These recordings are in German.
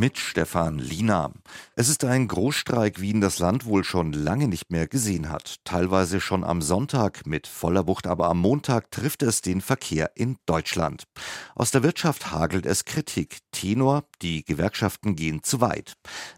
Mit Stefan Lina. Es ist ein Großstreik, wie ihn das Land wohl schon lange nicht mehr gesehen hat. Teilweise schon am Sonntag, mit voller Wucht aber am Montag trifft es den Verkehr in Deutschland. Aus der Wirtschaft hagelt es Kritik. Tenor, die Gewerkschaften gehen zu weit.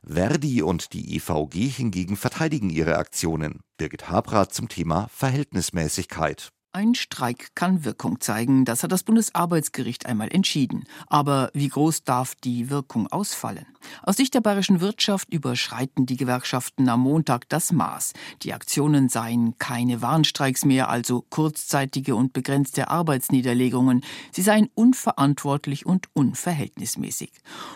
Verdi und die EVG hingegen verteidigen ihre Aktionen. Birgit Habrath zum Thema Verhältnismäßigkeit. Ein Streik kann Wirkung zeigen, das hat das Bundesarbeitsgericht einmal entschieden. Aber wie groß darf die Wirkung ausfallen? Aus Sicht der bayerischen Wirtschaft überschreiten die Gewerkschaften am Montag das Maß. Die Aktionen seien keine Warnstreiks mehr, also kurzzeitige und begrenzte Arbeitsniederlegungen. Sie seien unverantwortlich und unverhältnismäßig.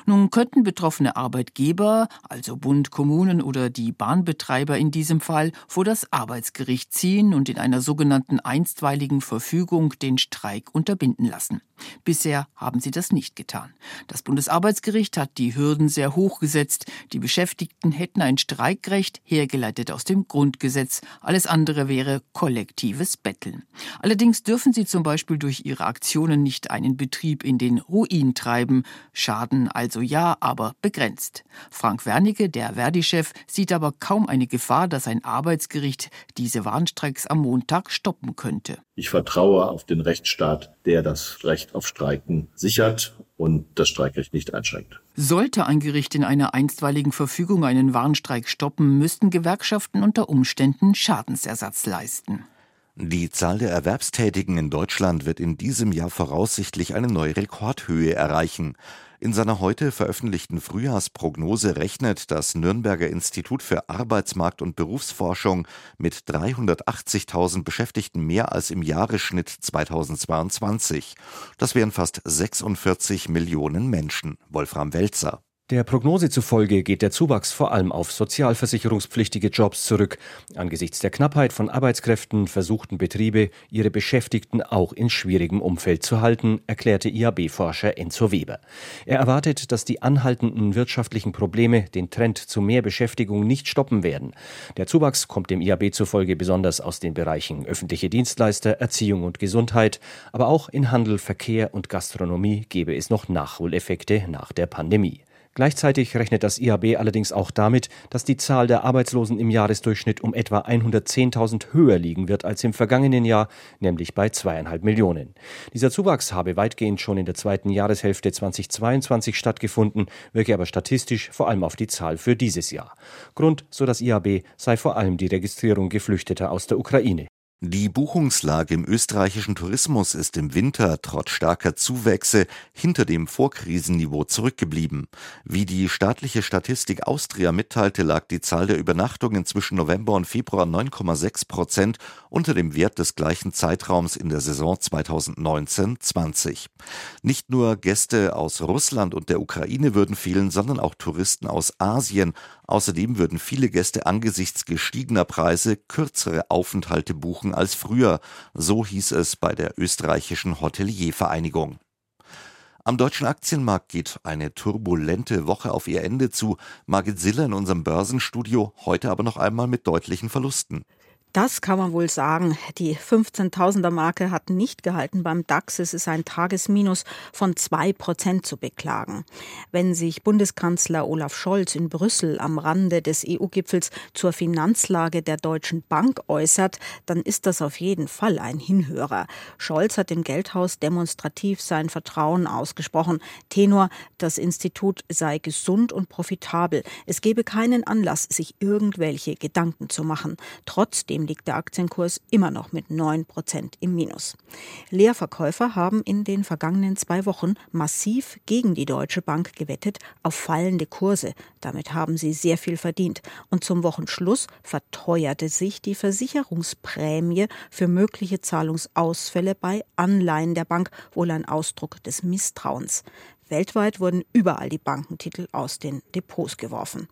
Nun könnten betroffene Arbeitgeber, also Bund, Kommunen oder die Bahnbetreiber in diesem Fall, vor das Arbeitsgericht ziehen und in einer sogenannten Einstweiligen Verfügung den Streik unterbinden lassen. Bisher haben sie das nicht getan. Das Bundesarbeitsgericht hat die Hürden sehr hoch gesetzt. Die Beschäftigten hätten ein Streikrecht, hergeleitet aus dem Grundgesetz. Alles andere wäre kollektives Betteln. Allerdings dürfen sie zum Beispiel durch ihre Aktionen nicht einen Betrieb in den Ruin treiben. Schaden also ja, aber begrenzt. Frank Wernicke, der Verdi-Chef, sieht aber kaum eine Gefahr, dass ein Arbeitsgericht diese Warnstreiks am Montag stoppen könnte. Ich vertraue auf den Rechtsstaat, der das Recht auf Streiken sichert und das Streikrecht nicht einschränkt. Sollte ein Gericht in einer einstweiligen Verfügung einen Warnstreik stoppen, müssten Gewerkschaften unter Umständen Schadensersatz leisten. Die Zahl der Erwerbstätigen in Deutschland wird in diesem Jahr voraussichtlich eine neue Rekordhöhe erreichen. In seiner heute veröffentlichten Frühjahrsprognose rechnet das Nürnberger Institut für Arbeitsmarkt und Berufsforschung mit 380.000 Beschäftigten mehr als im Jahresschnitt 2022. Das wären fast 46 Millionen Menschen. Wolfram Welzer. Der Prognose zufolge geht der Zuwachs vor allem auf sozialversicherungspflichtige Jobs zurück. Angesichts der Knappheit von Arbeitskräften versuchten Betriebe, ihre Beschäftigten auch in schwierigem Umfeld zu halten, erklärte IAB-Forscher Enzo Weber. Er erwartet, dass die anhaltenden wirtschaftlichen Probleme den Trend zu mehr Beschäftigung nicht stoppen werden. Der Zuwachs kommt dem IAB zufolge besonders aus den Bereichen öffentliche Dienstleister, Erziehung und Gesundheit, aber auch in Handel, Verkehr und Gastronomie gebe es noch Nachholeffekte nach der Pandemie. Gleichzeitig rechnet das IAB allerdings auch damit, dass die Zahl der Arbeitslosen im Jahresdurchschnitt um etwa 110.000 höher liegen wird als im vergangenen Jahr, nämlich bei zweieinhalb Millionen. Dieser Zuwachs habe weitgehend schon in der zweiten Jahreshälfte 2022 stattgefunden, wirke aber statistisch vor allem auf die Zahl für dieses Jahr. Grund, so das IAB, sei vor allem die Registrierung Geflüchteter aus der Ukraine. Die Buchungslage im österreichischen Tourismus ist im Winter trotz starker Zuwächse hinter dem Vorkrisenniveau zurückgeblieben. Wie die staatliche Statistik Austria mitteilte, lag die Zahl der Übernachtungen zwischen November und Februar 9,6 Prozent unter dem Wert des gleichen Zeitraums in der Saison 2019-20. Nicht nur Gäste aus Russland und der Ukraine würden fehlen, sondern auch Touristen aus Asien. Außerdem würden viele Gäste angesichts gestiegener Preise kürzere Aufenthalte buchen als früher, so hieß es bei der österreichischen Hoteliervereinigung. Am deutschen Aktienmarkt geht eine turbulente Woche auf ihr Ende zu. Margit Siller in unserem Börsenstudio, heute aber noch einmal mit deutlichen Verlusten. Das kann man wohl sagen. Die 15.000er Marke hat nicht gehalten beim DAX. Es ist ein Tagesminus von zwei Prozent zu beklagen. Wenn sich Bundeskanzler Olaf Scholz in Brüssel am Rande des EU-Gipfels zur Finanzlage der Deutschen Bank äußert, dann ist das auf jeden Fall ein Hinhörer. Scholz hat im Geldhaus demonstrativ sein Vertrauen ausgesprochen. Tenor, das Institut sei gesund und profitabel. Es gebe keinen Anlass, sich irgendwelche Gedanken zu machen. Trotzdem liegt der Aktienkurs immer noch mit 9 Prozent im Minus. Leerverkäufer haben in den vergangenen zwei Wochen massiv gegen die Deutsche Bank gewettet auf fallende Kurse. Damit haben sie sehr viel verdient. Und zum Wochenschluss verteuerte sich die Versicherungsprämie für mögliche Zahlungsausfälle bei Anleihen der Bank, wohl ein Ausdruck des Misstrauens. Weltweit wurden überall die Bankentitel aus den Depots geworfen.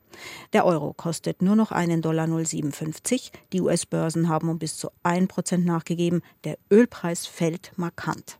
Der Euro kostet nur noch einen Dollar 0,57. Die US-Börsen haben um bis zu 1% nachgegeben. Der Ölpreis fällt markant.